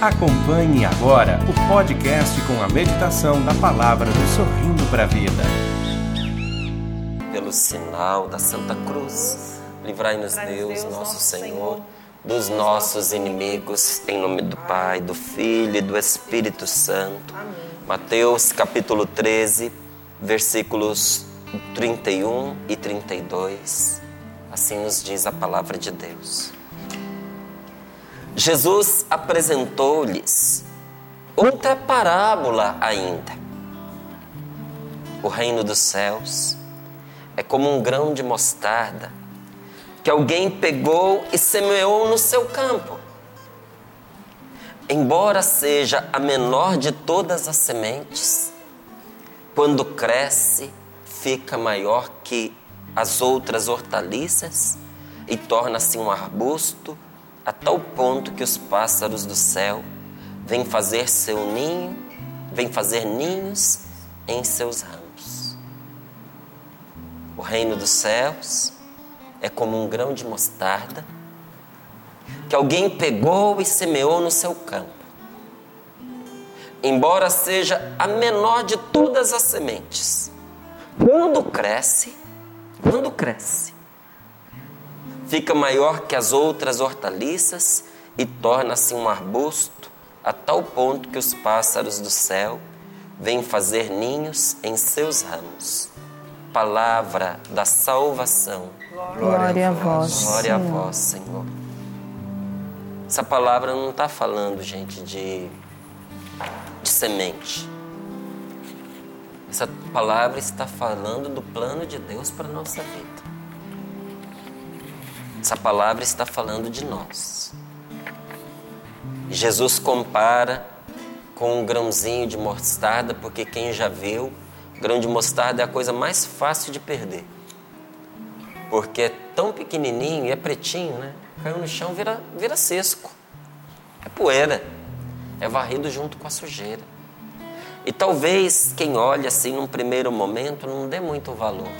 Acompanhe agora o podcast com a meditação da palavra do Sorrindo para a Vida. Pelo sinal da Santa Cruz, livrai-nos Deus, nosso Senhor, dos nossos inimigos, em nome do Pai, do Filho e do Espírito Santo. Mateus capítulo 13, versículos 31 e 32. Assim nos diz a palavra de Deus. Jesus apresentou-lhes outra parábola ainda. O reino dos céus é como um grão de mostarda que alguém pegou e semeou no seu campo. Embora seja a menor de todas as sementes, quando cresce, fica maior que as outras hortaliças e torna-se um arbusto a tal ponto que os pássaros do céu vêm fazer seu ninho, vêm fazer ninhos em seus ramos. O reino dos céus é como um grão de mostarda que alguém pegou e semeou no seu campo. Embora seja a menor de todas as sementes, quando cresce, quando cresce, fica maior que as outras hortaliças e torna-se um arbusto a tal ponto que os pássaros do céu vêm fazer ninhos em seus ramos. Palavra da salvação. Glória a vós. Glória a vós, Senhor. Essa palavra não está falando, gente, de, de semente. Essa palavra está falando do plano de Deus para a nossa vida. Essa palavra está falando de nós. Jesus compara com um grãozinho de mostarda, porque quem já viu, grão de mostarda é a coisa mais fácil de perder. Porque é tão pequenininho e é pretinho, né? Caiu no chão, vira, vira sesco. É poeira. É varrido junto com a sujeira. E talvez quem olha assim num primeiro momento não dê muito valor.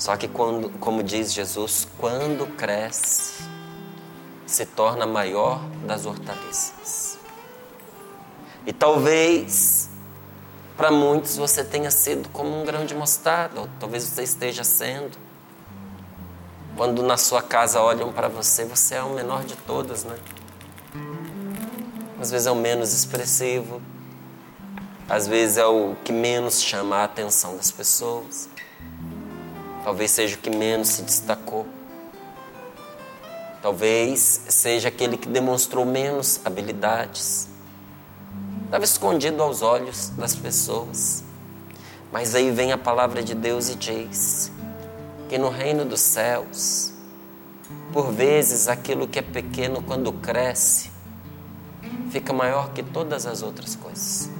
Só que quando, como diz Jesus, quando cresce, se torna maior das hortaliças. E talvez para muitos você tenha sido como um grão de mostarda, ou talvez você esteja sendo. Quando na sua casa olham para você, você é o menor de todas, né? Às vezes é o menos expressivo, às vezes é o que menos chama a atenção das pessoas. Talvez seja o que menos se destacou. Talvez seja aquele que demonstrou menos habilidades. Estava escondido aos olhos das pessoas. Mas aí vem a palavra de Deus e diz que no reino dos céus, por vezes aquilo que é pequeno, quando cresce, fica maior que todas as outras coisas.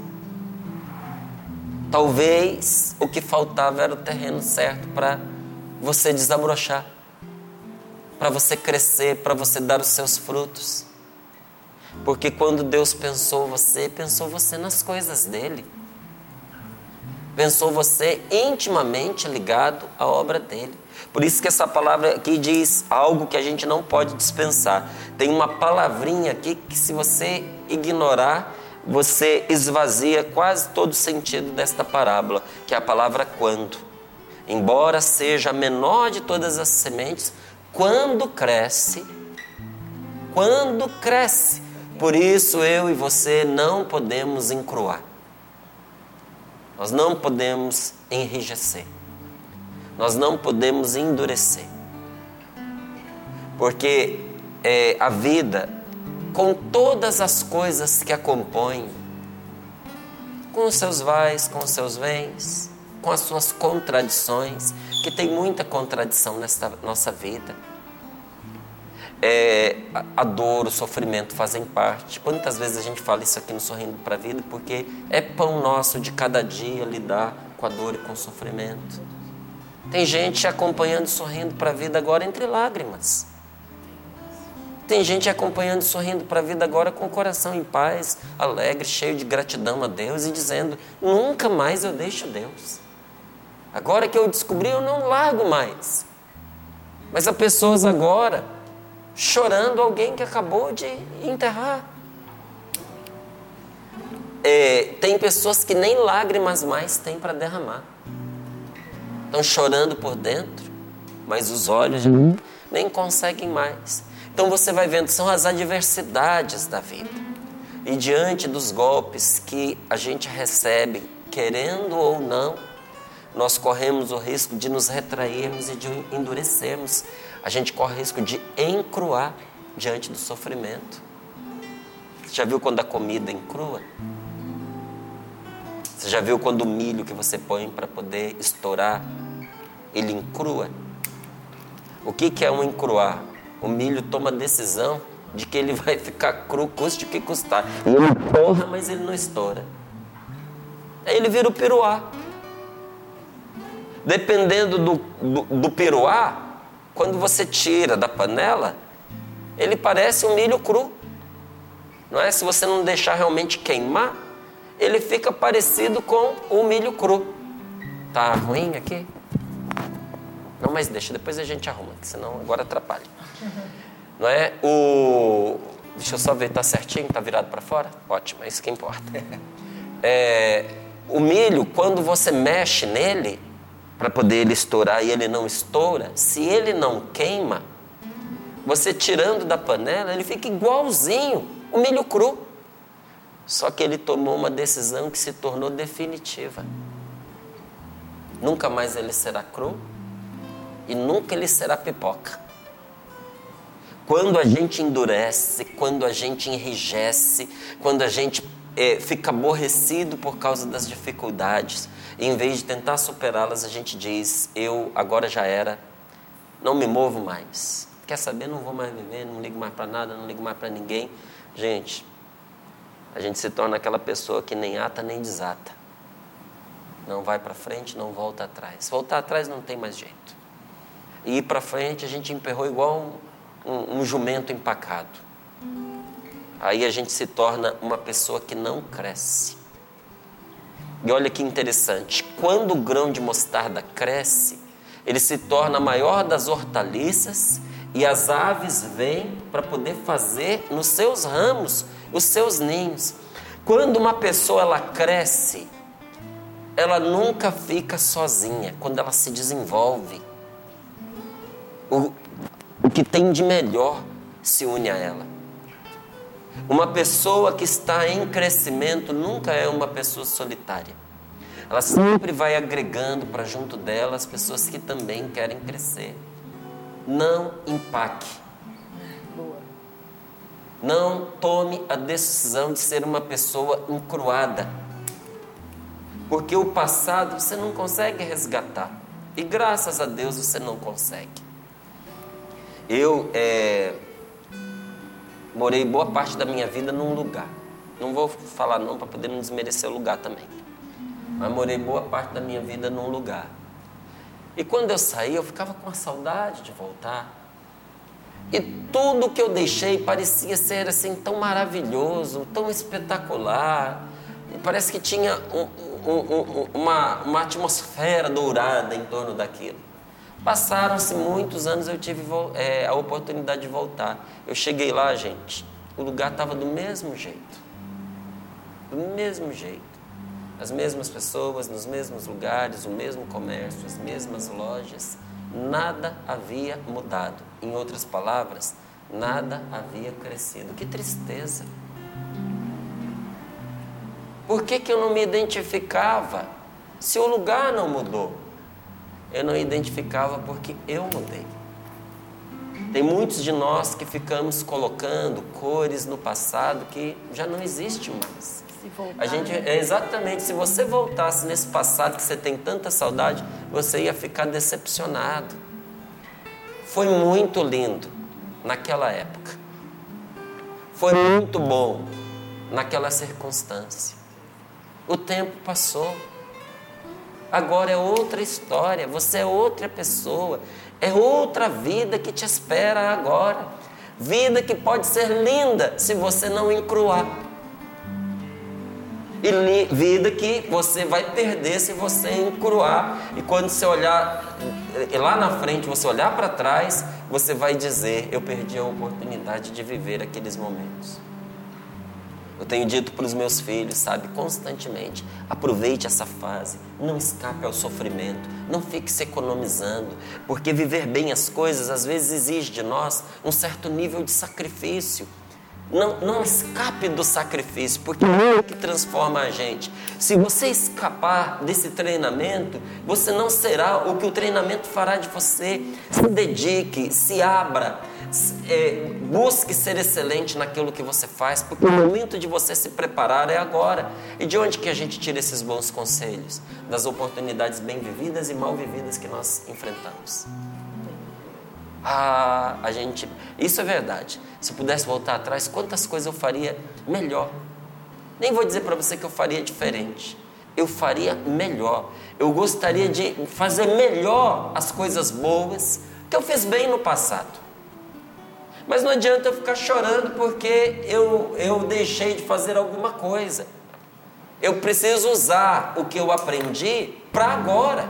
Talvez o que faltava era o terreno certo para você desabrochar, para você crescer, para você dar os seus frutos. Porque quando Deus pensou você, pensou você nas coisas dele. Pensou você intimamente ligado à obra dele. Por isso que essa palavra aqui diz algo que a gente não pode dispensar. Tem uma palavrinha aqui que se você ignorar, você esvazia quase todo o sentido desta parábola, que é a palavra quando. Embora seja a menor de todas as sementes, quando cresce, quando cresce. Por isso eu e você não podemos encruar. Nós não podemos enrijecer. Nós não podemos endurecer. Porque é, a vida com todas as coisas que a compõem, com os seus vais, com os seus vens, com as suas contradições, que tem muita contradição nesta nossa vida. É, a dor, o sofrimento fazem parte. Quantas vezes a gente fala isso aqui no Sorrindo para a Vida? Porque é pão nosso de cada dia lidar com a dor e com o sofrimento. Tem gente acompanhando sorrindo para a vida agora entre lágrimas. Tem gente acompanhando, sorrindo para a vida agora com o coração em paz, alegre, cheio de gratidão a Deus e dizendo: nunca mais eu deixo Deus. Agora que eu descobri, eu não largo mais. Mas há pessoas agora chorando alguém que acabou de enterrar. é, tem pessoas que nem lágrimas mais têm para derramar. Estão chorando por dentro, mas os olhos uhum. nem conseguem mais. Então você vai vendo, são as adversidades da vida. E diante dos golpes que a gente recebe, querendo ou não, nós corremos o risco de nos retrairmos e de endurecermos. A gente corre o risco de encruar diante do sofrimento. Você já viu quando a comida encrua? Você já viu quando o milho que você põe para poder estourar, ele encrua? O que, que é um encruar? O milho toma a decisão de que ele vai ficar cru, custe o que custar. E ele porra, mas ele não estoura. Aí ele vira o piruá. Dependendo do, do, do piruá, quando você tira da panela, ele parece um milho cru. Não é? Se você não deixar realmente queimar, ele fica parecido com o milho cru. Tá ruim aqui? Não, mas deixa, depois a gente arruma, senão agora atrapalha. Não é? O Deixa eu só ver, tá certinho, tá virado para fora? Ótimo, é isso que importa. É, o milho, quando você mexe nele para poder ele estourar e ele não estoura, se ele não queima, você tirando da panela, ele fica igualzinho o milho cru. Só que ele tomou uma decisão que se tornou definitiva. Nunca mais ele será cru e nunca ele será pipoca. Quando a gente endurece, quando a gente enrijece, quando a gente é, fica aborrecido por causa das dificuldades, e em vez de tentar superá-las, a gente diz: Eu agora já era, não me movo mais. Quer saber? Não vou mais viver, não ligo mais para nada, não ligo mais para ninguém. Gente, a gente se torna aquela pessoa que nem ata nem desata. Não vai para frente, não volta atrás. Voltar atrás não tem mais jeito. E ir para frente a gente emperrou igual um, um, um jumento empacado. Aí a gente se torna uma pessoa que não cresce. E olha que interessante, quando o grão de mostarda cresce, ele se torna a maior das hortaliças e as aves vêm para poder fazer nos seus ramos os seus ninhos. Quando uma pessoa ela cresce, ela nunca fica sozinha. Quando ela se desenvolve, o, o que tem de melhor se une a ela. Uma pessoa que está em crescimento nunca é uma pessoa solitária. Ela sempre vai agregando para junto dela as pessoas que também querem crescer. Não empaque não tome a decisão de ser uma pessoa encruada. Porque o passado você não consegue resgatar. E graças a Deus você não consegue. Eu é, morei boa parte da minha vida num lugar. Não vou falar não para poder não desmerecer o lugar também. Mas morei boa parte da minha vida num lugar. E quando eu saí, eu ficava com a saudade de voltar. E tudo que eu deixei parecia ser assim tão maravilhoso, tão espetacular. Parece que tinha um, um, um, uma, uma atmosfera dourada em torno daquilo. Passaram-se muitos anos, eu tive é, a oportunidade de voltar. Eu cheguei lá, gente, o lugar estava do mesmo jeito. Do mesmo jeito. As mesmas pessoas, nos mesmos lugares, o mesmo comércio, as mesmas lojas nada havia mudado. Em outras palavras, nada havia crescido. Que tristeza. Por que, que eu não me identificava se o lugar não mudou? Eu não identificava porque eu mudei. Tem muitos de nós que ficamos colocando cores no passado que já não existe mais. A gente é exatamente se você voltasse nesse passado que você tem tanta saudade, você ia ficar decepcionado. Foi muito lindo naquela época. Foi muito bom naquela circunstância. O tempo passou. Agora é outra história, você é outra pessoa, é outra vida que te espera agora. Vida que pode ser linda se você não encruar e vida que você vai perder se você encruar. E quando você olhar lá na frente, você olhar para trás, você vai dizer: Eu perdi a oportunidade de viver aqueles momentos. Eu tenho dito para os meus filhos, sabe, constantemente: aproveite essa fase, não escape ao sofrimento, não fique se economizando, porque viver bem as coisas às vezes exige de nós um certo nível de sacrifício. Não, não escape do sacrifício, porque é o que transforma a gente. Se você escapar desse treinamento, você não será o que o treinamento fará de você. Se dedique, se abra, é, busque ser excelente naquilo que você faz, porque o momento de você se preparar é agora. E de onde que a gente tira esses bons conselhos? Das oportunidades bem vividas e mal vividas que nós enfrentamos. Ah, a gente. Isso é verdade. Se eu pudesse voltar atrás, quantas coisas eu faria melhor? Nem vou dizer para você que eu faria diferente. Eu faria melhor. Eu gostaria de fazer melhor as coisas boas que eu fiz bem no passado. Mas não adianta eu ficar chorando porque eu, eu deixei de fazer alguma coisa. Eu preciso usar o que eu aprendi para agora.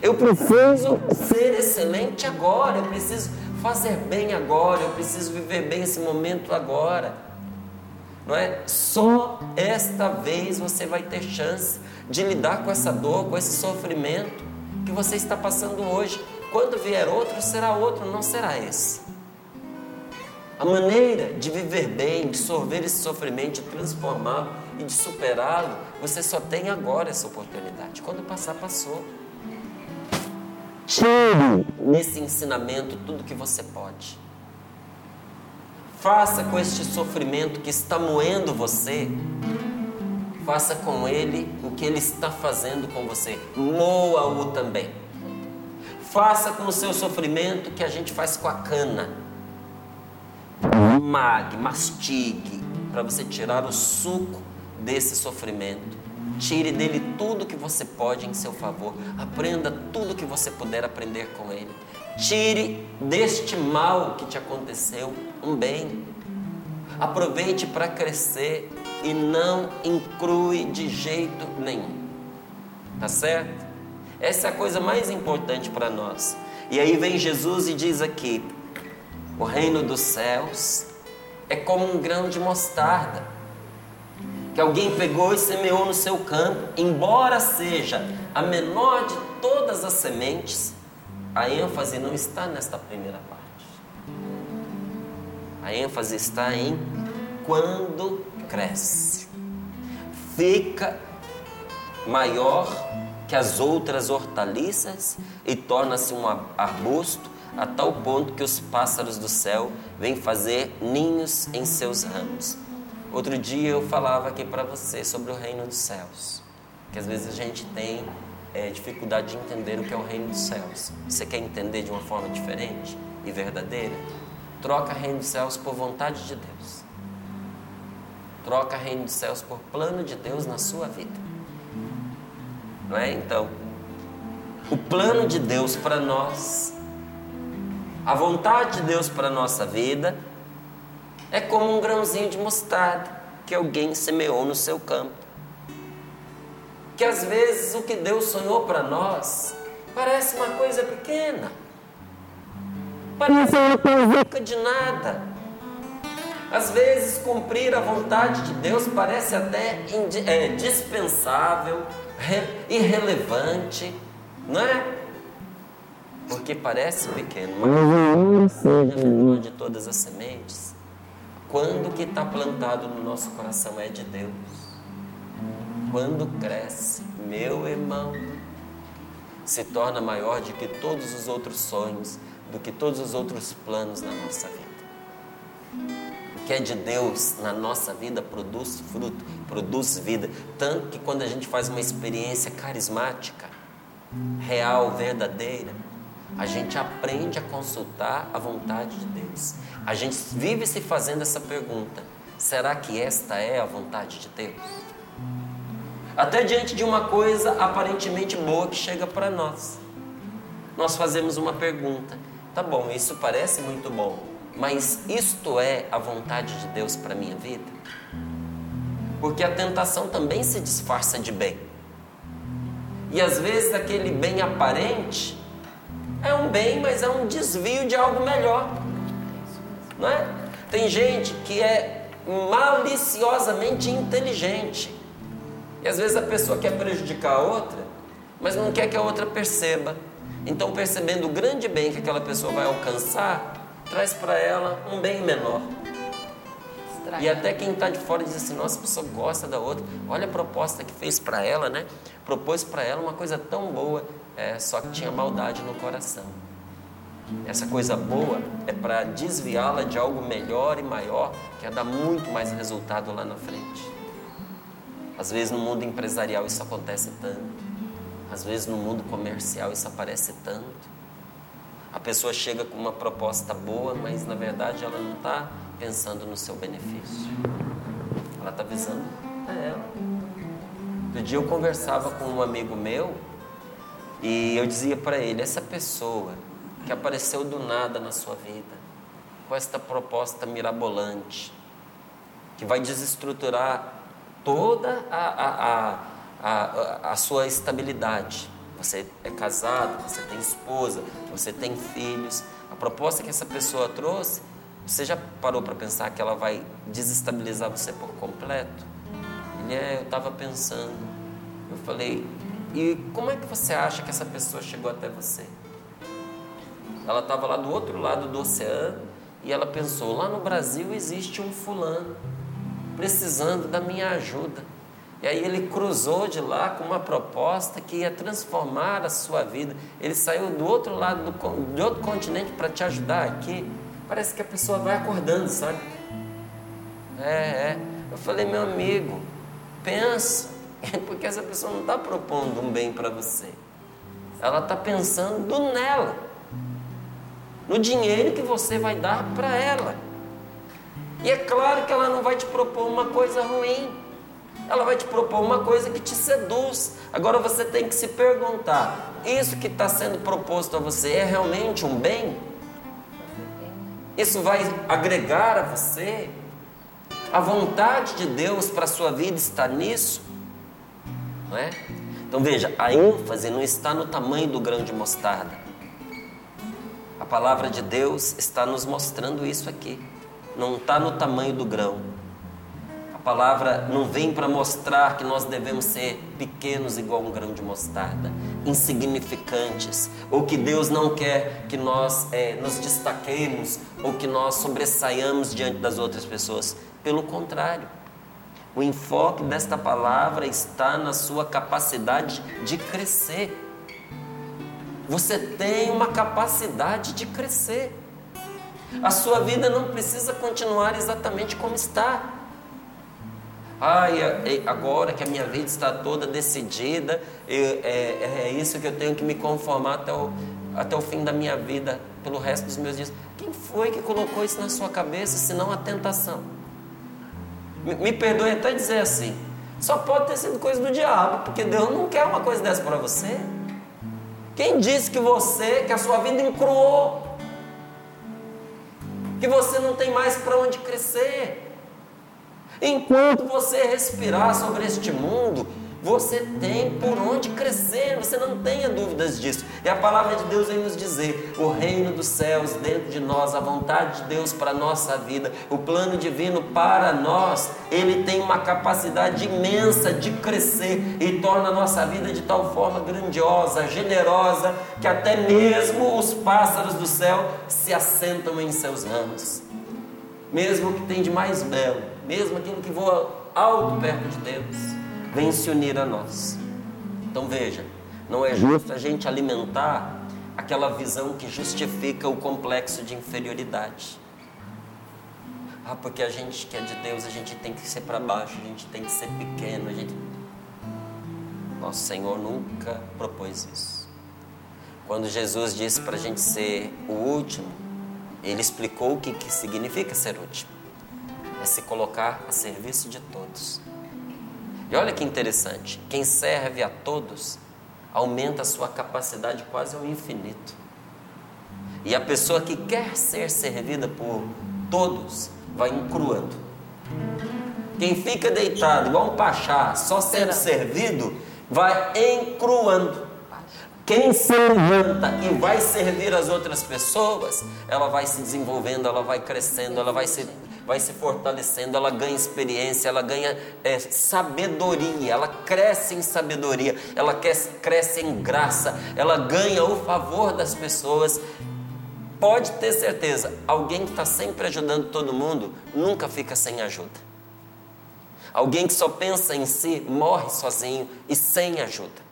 Eu preciso ser excelente agora. Eu preciso fazer bem agora. Eu preciso viver bem esse momento agora. Não é? Só esta vez você vai ter chance de lidar com essa dor, com esse sofrimento que você está passando hoje. Quando vier outro, será outro, não será esse. A maneira de viver bem, de sorver esse sofrimento, de transformá-lo e de superá-lo, você só tem agora essa oportunidade. Quando passar, passou. Tire nesse ensinamento tudo que você pode. Faça com este sofrimento que está moendo você, faça com ele o que ele está fazendo com você. Moa-o também. Faça com o seu sofrimento que a gente faz com a cana mague, mastigue, para você tirar o suco desse sofrimento. Tire dele tudo que você pode em seu favor. Aprenda tudo que você puder aprender com ele. Tire deste mal que te aconteceu um bem. Aproveite para crescer e não incrue de jeito nenhum. Tá certo? Essa é a coisa mais importante para nós. E aí vem Jesus e diz aqui: o reino dos céus é como um grão de mostarda que alguém pegou e semeou no seu campo, embora seja a menor de todas as sementes, a ênfase não está nesta primeira parte. A ênfase está em quando cresce. Fica maior que as outras hortaliças e torna-se um arbusto a tal ponto que os pássaros do céu vêm fazer ninhos em seus ramos. Outro dia eu falava aqui para você sobre o reino dos céus, que às vezes a gente tem é, dificuldade de entender o que é o reino dos céus. Você quer entender de uma forma diferente e verdadeira? Troca reino dos céus por vontade de Deus. Troca reino dos céus por plano de Deus na sua vida. Não é? Então, o plano de Deus para nós a vontade de Deus para a nossa vida é como um grãozinho de mostarda que alguém semeou no seu campo. Que às vezes o que Deus sonhou para nós parece uma coisa pequena, parece uma coisa de nada. Às vezes cumprir a vontade de Deus parece até é, dispensável, irrelevante, não é? Porque parece pequeno, mas seja a menor de todas as sementes, quando o que está plantado no nosso coração é de Deus, quando cresce, meu irmão, se torna maior do que todos os outros sonhos, do que todos os outros planos na nossa vida. O que é de Deus na nossa vida produz fruto, produz vida. Tanto que quando a gente faz uma experiência carismática, real, verdadeira, a gente aprende a consultar a vontade de Deus. A gente vive se fazendo essa pergunta: será que esta é a vontade de Deus? Até diante de uma coisa aparentemente boa que chega para nós, nós fazemos uma pergunta: tá bom, isso parece muito bom, mas isto é a vontade de Deus para minha vida? Porque a tentação também se disfarça de bem. E às vezes aquele bem aparente é um bem, mas é um desvio de algo melhor. Não é? Tem gente que é maliciosamente inteligente. E às vezes a pessoa quer prejudicar a outra, mas não quer que a outra perceba. Então, percebendo o grande bem que aquela pessoa vai alcançar, traz para ela um bem menor. E até quem está de fora diz assim: nossa, a pessoa gosta da outra. Olha a proposta que fez para ela, né? Propôs para ela uma coisa tão boa, é, só que tinha maldade no coração. Essa coisa boa é para desviá-la de algo melhor e maior, que é dar muito mais resultado lá na frente. Às vezes no mundo empresarial isso acontece tanto. Às vezes no mundo comercial isso aparece tanto. A pessoa chega com uma proposta boa, mas na verdade ela não está pensando no seu benefício. Ela está visando a ela. Outro dia eu conversava com um amigo meu e eu dizia para ele: essa pessoa que apareceu do nada na sua vida, com esta proposta mirabolante, que vai desestruturar toda a, a, a, a, sua estabilidade. Você é casado, você tem esposa, você tem filhos. A proposta que essa pessoa trouxe você já parou para pensar que ela vai desestabilizar você por completo? Ele é, eu estava pensando. Eu falei, e como é que você acha que essa pessoa chegou até você? Ela estava lá do outro lado do oceano e ela pensou: lá no Brasil existe um fulano precisando da minha ajuda. E aí ele cruzou de lá com uma proposta que ia transformar a sua vida. Ele saiu do outro lado do, outro continente para te ajudar aqui. Parece que a pessoa vai acordando, sabe? É, é. Eu falei, meu amigo, pensa, porque essa pessoa não está propondo um bem para você. Ela está pensando nela, no dinheiro que você vai dar para ela. E é claro que ela não vai te propor uma coisa ruim. Ela vai te propor uma coisa que te seduz. Agora você tem que se perguntar: isso que está sendo proposto a você é realmente um bem? Isso vai agregar a você? A vontade de Deus para a sua vida está nisso? Não é? Então veja, a ênfase não está no tamanho do grão de mostarda. A palavra de Deus está nos mostrando isso aqui. Não está no tamanho do grão palavra não vem para mostrar que nós devemos ser pequenos igual um grão de mostarda, insignificantes, ou que Deus não quer que nós é, nos destaquemos ou que nós sobressaiamos diante das outras pessoas. Pelo contrário, o enfoque desta palavra está na sua capacidade de crescer. Você tem uma capacidade de crescer. A sua vida não precisa continuar exatamente como está. Ai, agora que a minha vida está toda decidida, eu, é, é, isso que eu tenho que me conformar até o, até o fim da minha vida, pelo resto dos meus dias. Quem foi que colocou isso na sua cabeça, senão a tentação? Me, me perdoe até dizer assim, só pode ter sido coisa do diabo, porque Deus não quer uma coisa dessa para você. Quem disse que você, que a sua vida encruou, que você não tem mais para onde crescer? Enquanto você respirar sobre este mundo, você tem por onde crescer, você não tenha dúvidas disso. E a palavra de Deus vem nos dizer: o reino dos céus dentro de nós, a vontade de Deus para a nossa vida, o plano divino para nós, ele tem uma capacidade imensa de crescer e torna a nossa vida de tal forma grandiosa, generosa, que até mesmo os pássaros do céu se assentam em seus ramos. Mesmo o que tem de mais belo mesmo aquilo que voa alto perto de Deus, vem se unir a nós. Então veja, não é justo a gente alimentar aquela visão que justifica o complexo de inferioridade. Ah, porque a gente que é de Deus, a gente tem que ser para baixo, a gente tem que ser pequeno, a gente Nosso Senhor nunca propôs isso. Quando Jesus disse para a gente ser o último, ele explicou o que, que significa ser último é se colocar a serviço de todos. E olha que interessante, quem serve a todos aumenta a sua capacidade quase ao infinito. E a pessoa que quer ser servida por todos vai encruando. Quem fica deitado igual um pachá, só sendo servido, vai encruando. Quem se levanta e vai servir as outras pessoas, ela vai se desenvolvendo, ela vai crescendo, ela vai se vai se fortalecendo, ela ganha experiência, ela ganha é, sabedoria, ela cresce em sabedoria, ela cresce, em graça, ela ganha o favor das pessoas. Pode ter certeza, alguém que está sempre ajudando todo mundo nunca fica sem ajuda. Alguém que só pensa em si morre sozinho e sem ajuda.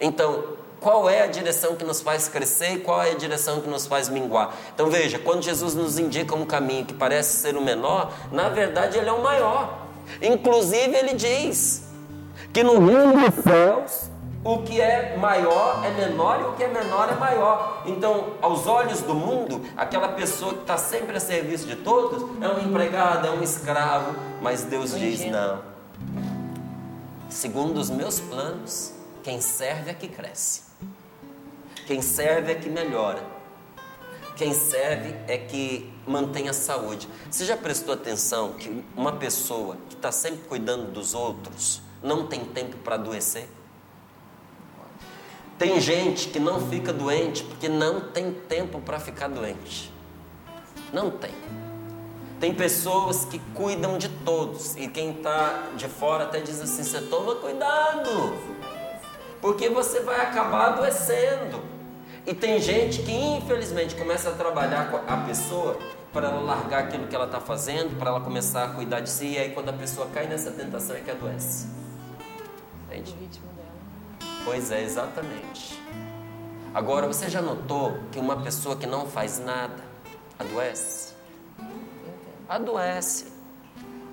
Então, qual é a direção que nos faz crescer e qual é a direção que nos faz minguar? Então veja, quando Jesus nos indica um caminho que parece ser o menor, na verdade ele é o maior. Inclusive ele diz que no reino dos céus o que é maior é menor e o que é menor é maior. Então, aos olhos do mundo, aquela pessoa que está sempre a serviço de todos é um empregado, é um escravo, mas Deus diz: não. Segundo os meus planos, quem serve é que cresce, quem serve é que melhora, quem serve é que mantém a saúde. Você já prestou atenção que uma pessoa que está sempre cuidando dos outros não tem tempo para adoecer? Tem gente que não fica doente porque não tem tempo para ficar doente. Não tem. Tem pessoas que cuidam de todos e quem está de fora até diz assim: você toma cuidado, porque você vai acabar adoecendo. E tem gente que infelizmente começa a trabalhar com a pessoa para ela largar aquilo que ela está fazendo, para ela começar a cuidar de si, e aí quando a pessoa cai nessa tentação é que adoece. Entende? Pois é, exatamente. Agora, você já notou que uma pessoa que não faz nada adoece? Adoece.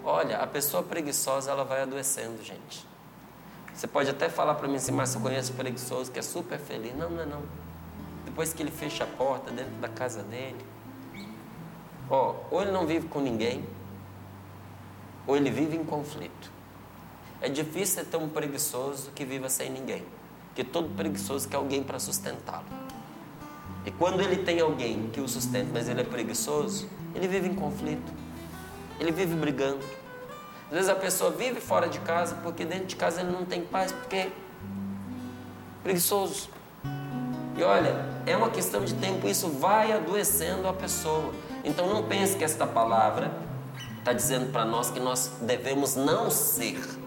Olha, a pessoa preguiçosa, ela vai adoecendo, gente. Você pode até falar para mim assim, mas eu conheço preguiçoso que é super feliz. Não, não não. Depois que ele fecha a porta dentro da casa dele, ó, ou ele não vive com ninguém, ou ele vive em conflito. É difícil ter um preguiçoso que viva sem ninguém. Porque todo preguiçoso quer alguém para sustentá-lo. E quando ele tem alguém que o sustenta, mas ele é preguiçoso, ele vive em conflito. Ele vive brigando. Às vezes a pessoa vive fora de casa porque dentro de casa ele não tem paz, porque é preguiçoso. E olha, é uma questão de tempo, isso vai adoecendo a pessoa. Então não pense que esta palavra está dizendo para nós que nós devemos não ser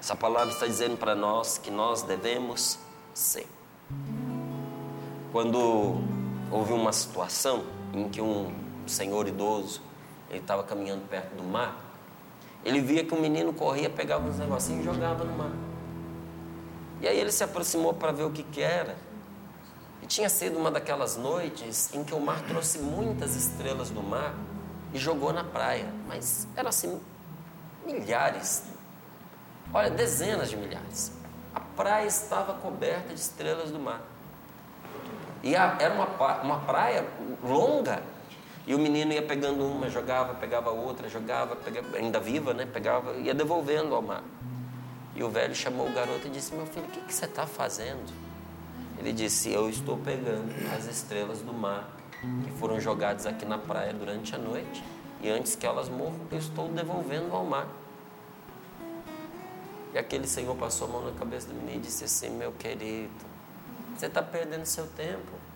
essa palavra está dizendo para nós que nós devemos ser. Quando houve uma situação em que um senhor idoso ele estava caminhando perto do mar, ele via que um menino corria, pegava uns negocinhos e jogava no mar. E aí ele se aproximou para ver o que, que era. E tinha sido uma daquelas noites em que o mar trouxe muitas estrelas do mar e jogou na praia. Mas eram assim, milhares, Olha, dezenas de milhares. A praia estava coberta de estrelas do mar. E a, era uma, uma praia longa. E o menino ia pegando uma, jogava, pegava outra, jogava, pegava, ainda viva, né? Pegava, ia devolvendo ao mar. E o velho chamou o garoto e disse: Meu filho, o que, que você está fazendo? Ele disse: Eu estou pegando as estrelas do mar que foram jogadas aqui na praia durante a noite. E antes que elas morram, eu estou devolvendo ao mar. E aquele senhor passou a mão na cabeça do menino e disse assim: Meu querido, você está perdendo seu tempo.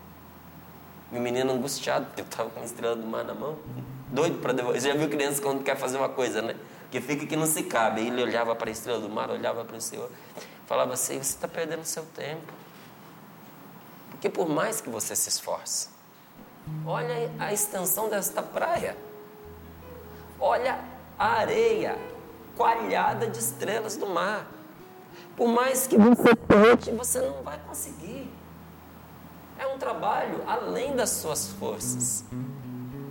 E o menino angustiado, porque estava com a estrela do mar na mão, doido para devolver. Você já viu criança quando quer fazer uma coisa, né? Que fica que não se cabe. Ele olhava para a estrela do mar, olhava para o Senhor, falava assim: Você está perdendo seu tempo. Porque por mais que você se esforce, olha a extensão desta praia, olha a areia, coalhada de estrelas do mar. Por mais que você tente, você não vai conseguir. É um trabalho além das suas forças.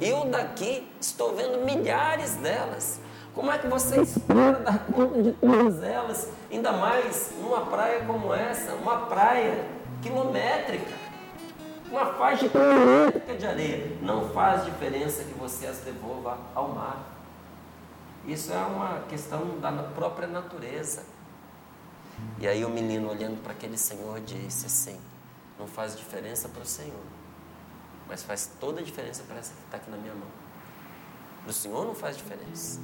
Eu daqui estou vendo milhares delas. Como é que você espera dar conta de todas elas? Ainda mais numa praia como essa, uma praia quilométrica, uma faixa quilométrica de areia. Não faz diferença que você as devolva ao mar. Isso é uma questão da própria natureza. E aí o menino olhando para aquele senhor disse assim: Não faz diferença para o Senhor, mas faz toda a diferença para essa que está aqui na minha mão. Para o Senhor não faz diferença,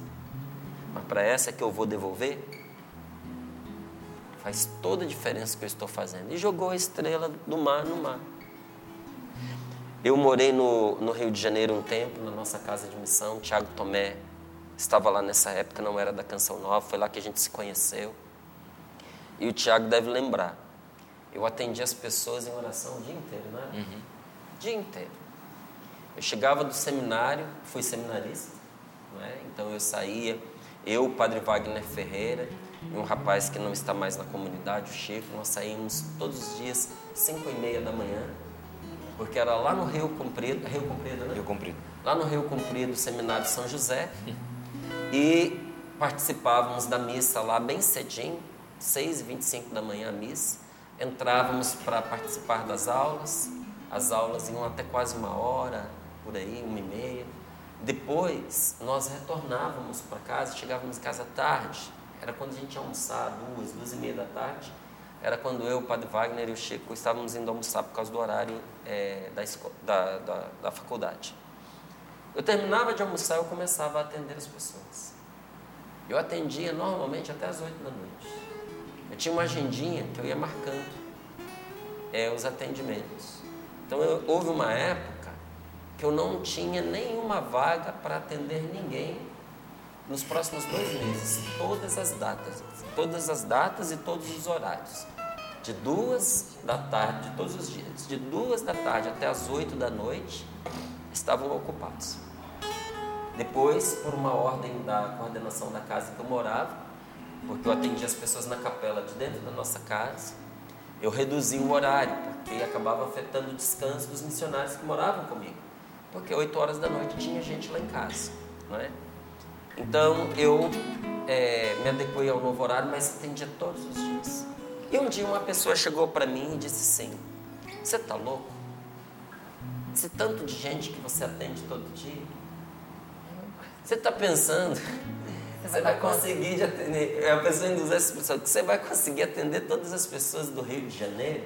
mas para essa que eu vou devolver, faz toda a diferença que eu estou fazendo. E jogou a estrela do mar no mar. Eu morei no, no Rio de Janeiro um tempo, na nossa casa de missão. Tiago Tomé estava lá nessa época, não era da Canção Nova, foi lá que a gente se conheceu. E o Tiago deve lembrar. Eu atendi as pessoas em oração o dia inteiro, né? Uhum. Dia inteiro. Eu chegava do seminário, fui seminarista, é? então eu saía, eu, o padre Wagner Ferreira, e um rapaz que não está mais na comunidade, o Chico, nós saímos todos os dias, 5 e meia da manhã, porque era lá no Rio Comprido, Rio Comprido, né? Rio Comprido. Lá no Rio Comprido, Seminário São José, e participávamos da missa lá bem cedinho, 6 e 25 da manhã a missa, entrávamos para participar das aulas, as aulas iam até quase uma hora, por aí, uma e meia, depois nós retornávamos para casa, chegávamos em casa tarde, era quando a gente ia almoçar, duas, duas e meia da tarde. Era quando eu, o Padre Wagner e o Chico estávamos indo almoçar por causa do horário é, da, da, da, da faculdade. Eu terminava de almoçar, eu começava a atender as pessoas. Eu atendia normalmente até as oito da noite. Eu tinha uma agendinha que eu ia marcando é, os atendimentos. Então eu, houve uma época que eu não tinha nenhuma vaga para atender ninguém nos próximos dois meses, todas as datas, todas as datas e todos os horários. De duas da tarde, de todos os dias, de duas da tarde até as oito da noite, estavam ocupados. Depois, por uma ordem da coordenação da casa que eu morava, porque eu atendia as pessoas na capela de dentro da nossa casa, eu reduzi o horário, porque acabava afetando o descanso dos missionários que moravam comigo. Porque oito horas da noite tinha gente lá em casa, não é? Então eu é, me adequei ao novo horário, mas atendia todos os dias. E um dia uma pessoa chegou para mim e disse assim: Você está louco? Esse tanto de gente que você atende todo dia. Você está pensando você vai conseguir atender. A pessoa induz essa expressão que você vai conseguir atender todas as pessoas do Rio de Janeiro.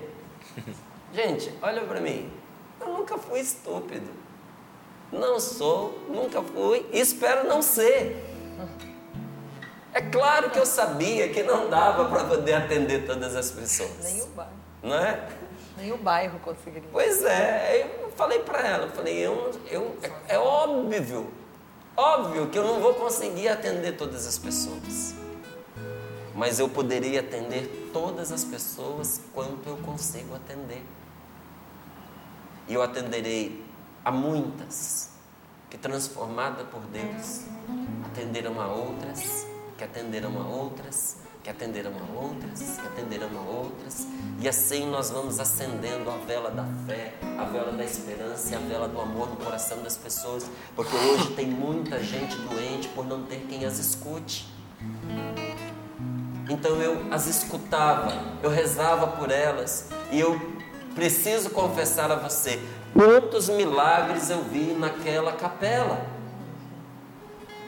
Gente, olha para mim. Eu nunca fui estúpido. Não sou, nunca fui e espero não ser. É claro que eu sabia que não dava para poder atender todas as pessoas. Nem o bairro. Não é? Nem o bairro conseguiria. Pois é, eu falei para ela, eu falei, eu, eu, é, é óbvio, óbvio que eu não vou conseguir atender todas as pessoas. Mas eu poderia atender todas as pessoas quanto eu consigo atender. E eu atenderei a muitas que, transformada por Deus, atenderam a outras, que atenderam a outras, que atenderam a outras, que atenderam a outras, e assim nós vamos acendendo a vela da fé, a vela da esperança e a vela do amor no coração das pessoas, porque hoje tem muita gente doente por não ter quem as escute. Então eu as escutava, eu rezava por elas, e eu preciso confessar a você, Quantos milagres eu vi naquela capela?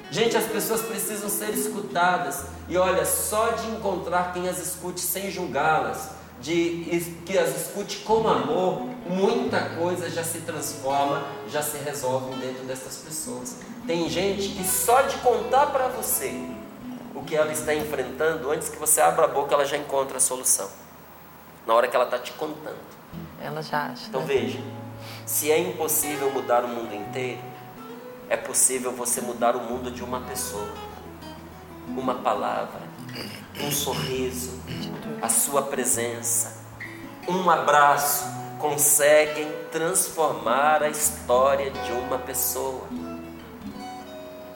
Gente, as pessoas precisam ser escutadas. E olha, só de encontrar quem as escute sem julgá-las, de que as escute com amor, muita coisa já se transforma, já se resolve dentro dessas pessoas. Tem gente que só de contar para você o que ela está enfrentando, antes que você abra a boca, ela já encontra a solução. Na hora que ela está te contando. Ela já acha. Então né? veja, se é impossível mudar o mundo inteiro, é possível você mudar o mundo de uma pessoa. Uma palavra, um sorriso, a sua presença, um abraço conseguem transformar a história de uma pessoa.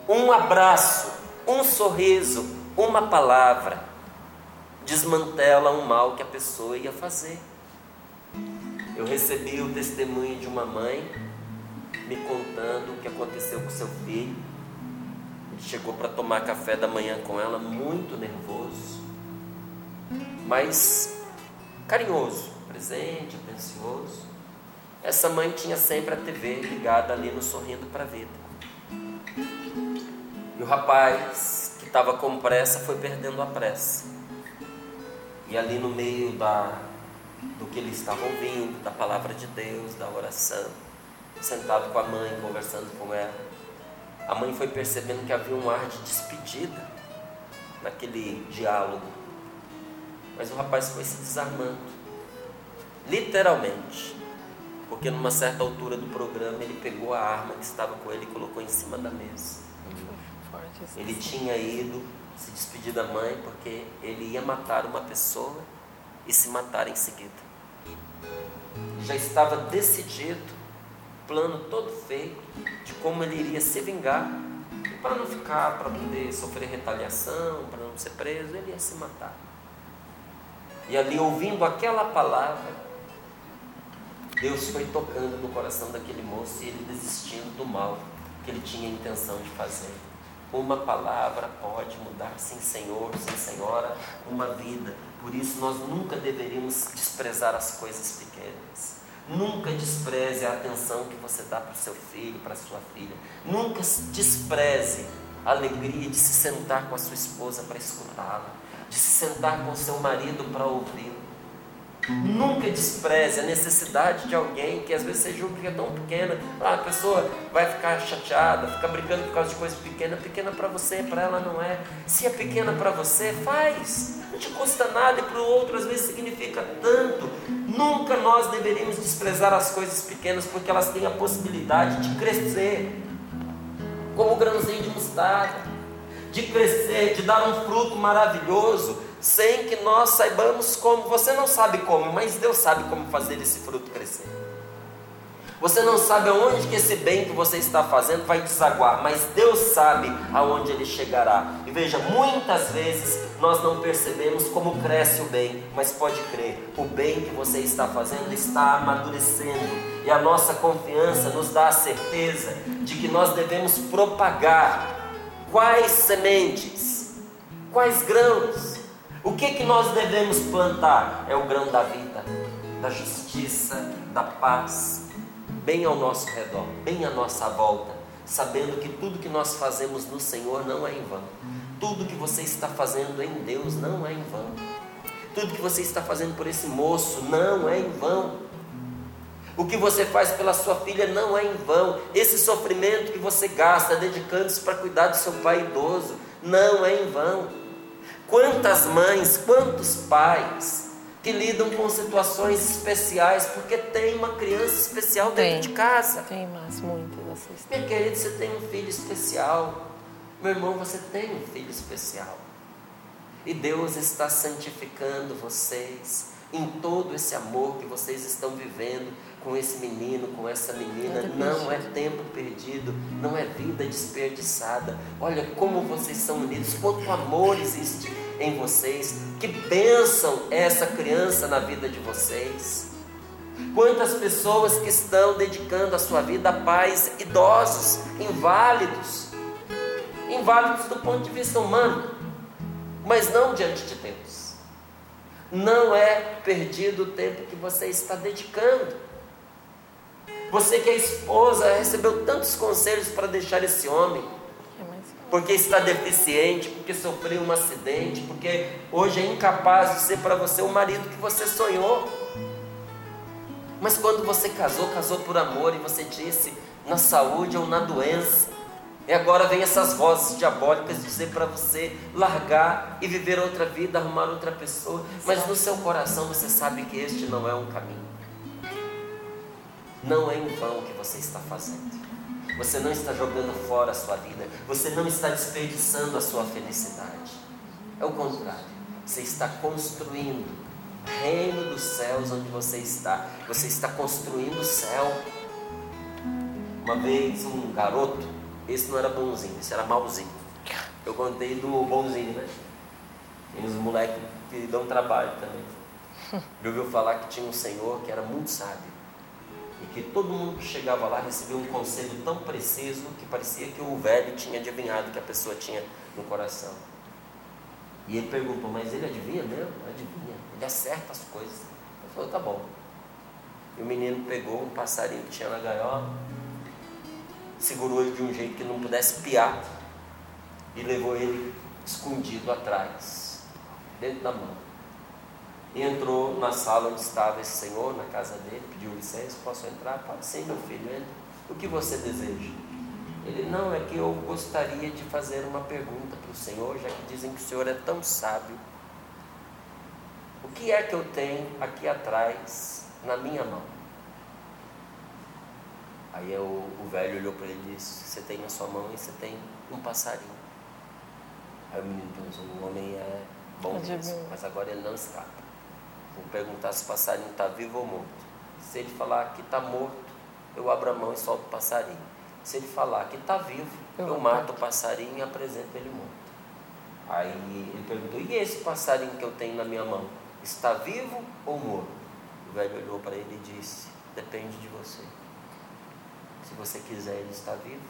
Um abraço, um sorriso, uma palavra desmantela um mal que a pessoa ia fazer. Eu recebi o testemunho de uma mãe me contando o que aconteceu com seu filho. Ele chegou para tomar café da manhã com ela, muito nervoso, mas carinhoso, presente, atencioso. Essa mãe tinha sempre a TV ligada ali no Sorrindo para a Vida. E o rapaz, que estava com pressa, foi perdendo a pressa. E ali no meio da do que ele estava ouvindo, da palavra de Deus, da oração, sentado com a mãe, conversando com ela. A mãe foi percebendo que havia um ar de despedida naquele diálogo. Mas o rapaz foi se desarmando, literalmente, Porque numa certa altura do programa ele pegou a arma que estava com ele e colocou em cima da mesa. Ele tinha ido se despedir da mãe porque ele ia matar uma pessoa e se matar em seguida. Já estava decidido, plano todo feito de como ele iria se vingar. Para não ficar, para poder sofrer retaliação, para não ser preso, ele ia se matar. E ali, ouvindo aquela palavra, Deus foi tocando no coração daquele moço e ele desistindo do mal que ele tinha intenção de fazer. Uma palavra pode mudar, sim, Senhor, sim, Senhora, uma vida. Por isso, nós nunca deveríamos desprezar as coisas pequenas. Nunca despreze a atenção que você dá para seu filho, para sua filha. Nunca despreze a alegria de se sentar com a sua esposa para escutá-la, de se sentar com o seu marido para ouvi-lo. Nunca despreze a necessidade de alguém que às vezes você julga que é tão pequena. Ah, a pessoa vai ficar chateada, ficar brincando por causa de coisa pequena. Pequena para você, para ela não é. Se é pequena para você, faz. Não te custa nada e para o outro às vezes significa tanto. Nunca nós deveríamos desprezar as coisas pequenas porque elas têm a possibilidade de crescer como o grãozinho de mostarda, de crescer, de dar um fruto maravilhoso, sem que nós saibamos como. Você não sabe como, mas Deus sabe como fazer esse fruto crescer. Você não sabe aonde que esse bem que você está fazendo vai desaguar, mas Deus sabe aonde ele chegará. E veja, muitas vezes nós não percebemos como cresce o bem, mas pode crer, o bem que você está fazendo está amadurecendo. E a nossa confiança nos dá a certeza de que nós devemos propagar quais sementes, quais grãos. O que que nós devemos plantar? É o grão da vida, da justiça, da paz, bem ao nosso redor, bem à nossa volta, sabendo que tudo que nós fazemos no Senhor não é em vão. Tudo que você está fazendo em Deus não é em vão. Tudo que você está fazendo por esse moço não é em vão. O que você faz pela sua filha não é em vão. Esse sofrimento que você gasta dedicando-se para cuidar do seu pai idoso não é em vão. Quantas mães, quantos pais que lidam com situações especiais porque tem uma criança especial dentro Tem. de casa. Tem mais muitas história. Meu querido, você tem um filho especial. Meu irmão, você tem um filho especial. E Deus está santificando vocês em todo esse amor que vocês estão vivendo com esse menino, com essa menina. Não é tempo perdido, não é vida desperdiçada. Olha como vocês são unidos, quanto amor existe em vocês. Que bênção é essa criança na vida de vocês. Quantas pessoas que estão dedicando a sua vida a pais idosos, inválidos, inválidos do ponto de vista humano, mas não diante de Deus. Não é perdido o tempo que você está dedicando. Você que é esposa recebeu tantos conselhos para deixar esse homem, É porque está deficiente, porque sofreu um acidente, porque hoje é incapaz de ser para você o marido que você sonhou. Mas quando você casou, casou por amor e você disse na saúde ou na doença. E agora vem essas vozes diabólicas dizer para você largar e viver outra vida, arrumar outra pessoa. Mas no seu coração você sabe que este não é um caminho. Não é em vão o que você está fazendo. Você não está jogando fora a sua vida. Você não está desperdiçando a sua felicidade. É o contrário. Você está construindo o reino dos céus onde você está. Você está construindo o céu. Uma vez um garoto, esse não era bonzinho, esse era malzinho. Eu contei do bonzinho, né? Tem uns moleques que dão trabalho também. Já ouviu falar que tinha um senhor que era muito sábio. E que todo mundo que chegava lá recebia um conselho tão preciso que parecia que o velho tinha adivinhado que a pessoa tinha no coração. E ele perguntou, mas ele adivinha mesmo? Adivinha, ele acerta as coisas. Ele falou, tá bom. E o menino pegou um passarinho que tinha na gaiola, segurou ele de um jeito que não pudesse piar e levou ele escondido atrás, dentro da mão. E entrou na sala onde estava esse senhor, na casa dele, pediu licença, posso entrar? Pode sim, meu filho, entra. O que você deseja? Ele, não, é que eu gostaria de fazer uma pergunta para o senhor, já que dizem que o senhor é tão sábio. O que é que eu tenho aqui atrás, na minha mão? Aí o, o velho olhou para ele e disse: Você tem na sua mão e você tem um passarinho. Aí o menino pensou: O homem é bom mesmo, mas agora ele não escapa. Vou perguntar se o passarinho está vivo ou morto. Se ele falar que está morto, eu abro a mão e solto o passarinho. Se ele falar que está vivo, eu, eu mato o passarinho e apresento ele morto. Aí ele perguntou: E esse passarinho que eu tenho na minha mão, está vivo ou morto? O velho olhou para ele e disse: Depende de você. Se você quiser, ele está vivo.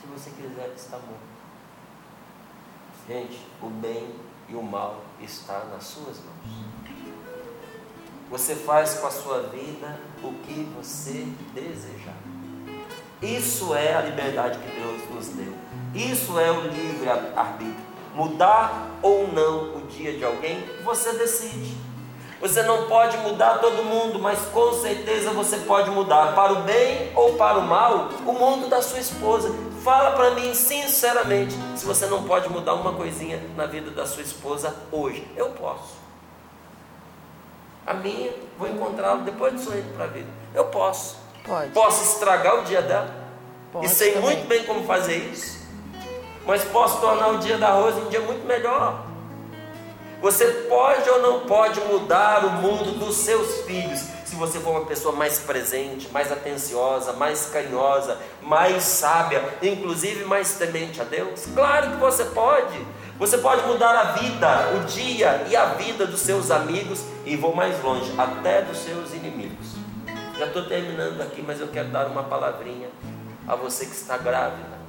Se você quiser, ele está morto. Gente, o bem e o mal está nas suas mãos. Você faz com a sua vida o que você desejar. Isso é a liberdade que Deus nos deu. Isso é o livre arbítrio. Mudar ou não o dia de alguém, você decide. Você não pode mudar todo mundo, mas com certeza você pode mudar para o bem ou para o mal o mundo da sua esposa. Fala para mim sinceramente se você não pode mudar uma coisinha na vida da sua esposa hoje. Eu posso. A minha, vou encontrá-la depois de sorrir para a vida. Eu posso. Pode. Posso estragar o dia dela. Pode e sei também. muito bem como fazer isso. Mas posso tornar o dia da Rosa um dia muito melhor. Você pode ou não pode mudar o mundo dos seus filhos você for uma pessoa mais presente, mais atenciosa, mais carinhosa, mais sábia, inclusive mais temente a Deus? Claro que você pode. Você pode mudar a vida, o dia e a vida dos seus amigos e vou mais longe, até dos seus inimigos. Já estou terminando aqui, mas eu quero dar uma palavrinha a você que está grávida.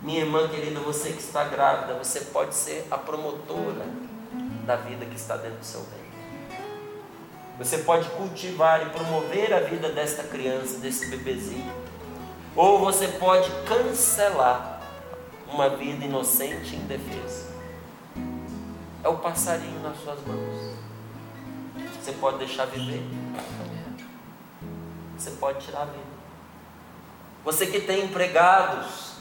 Minha irmã querida, você que está grávida, você pode ser a promotora da vida que está dentro do seu ventre. Você pode cultivar e promover a vida desta criança, desse bebezinho. Ou você pode cancelar uma vida inocente e indefesa. É o passarinho nas suas mãos. Você pode deixar viver. Você pode tirar a vida. Você que tem empregados,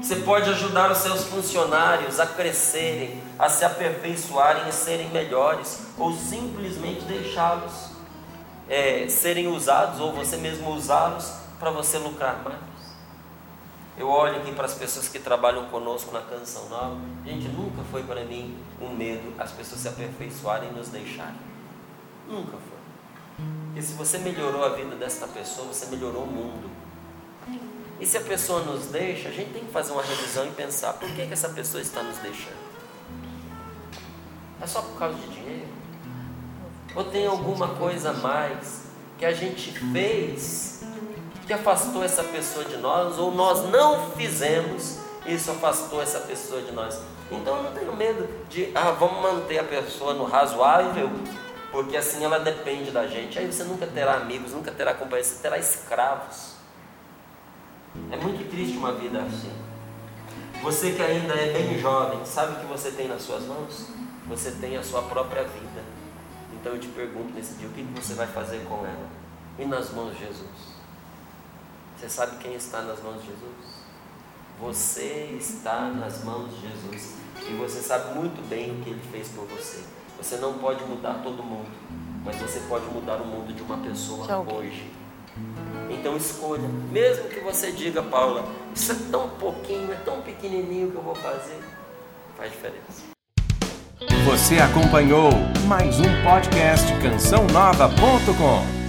você pode ajudar os seus funcionários a crescerem, a se aperfeiçoarem e serem melhores, ou simplesmente deixá-los é, serem usados, ou você mesmo usá-los para você lucrar mais. Eu olho aqui para as pessoas que trabalham conosco na Canção Nova, gente, nunca foi para mim um medo as pessoas se aperfeiçoarem e nos deixarem. Nunca foi. Porque se você melhorou a vida desta pessoa, você melhorou o mundo. E se a pessoa nos deixa, a gente tem que fazer uma revisão e pensar: por que, que essa pessoa está nos deixando? É só por causa de dinheiro? Ou tem alguma coisa a mais que a gente fez que afastou essa pessoa de nós, ou nós não fizemos, isso afastou essa pessoa de nós? Então eu não tenho medo de, ah, vamos manter a pessoa no razoável, porque assim ela depende da gente. Aí você nunca terá amigos, nunca terá companheiros, você terá escravos. É muito triste uma vida assim. Você que ainda é bem jovem, sabe o que você tem nas suas mãos? Você tem a sua própria vida. Então eu te pergunto nesse dia, o que você vai fazer com ela? E nas mãos de Jesus? Você sabe quem está nas mãos de Jesus? Você está nas mãos de Jesus. E você sabe muito bem o que ele fez por você. Você não pode mudar todo mundo, mas você pode mudar o mundo de uma pessoa hoje. Então escolha, mesmo que você diga, Paula, isso é tão pouquinho, é tão pequenininho que eu vou fazer, faz diferença. Você acompanhou mais um podcast cançãonova.com.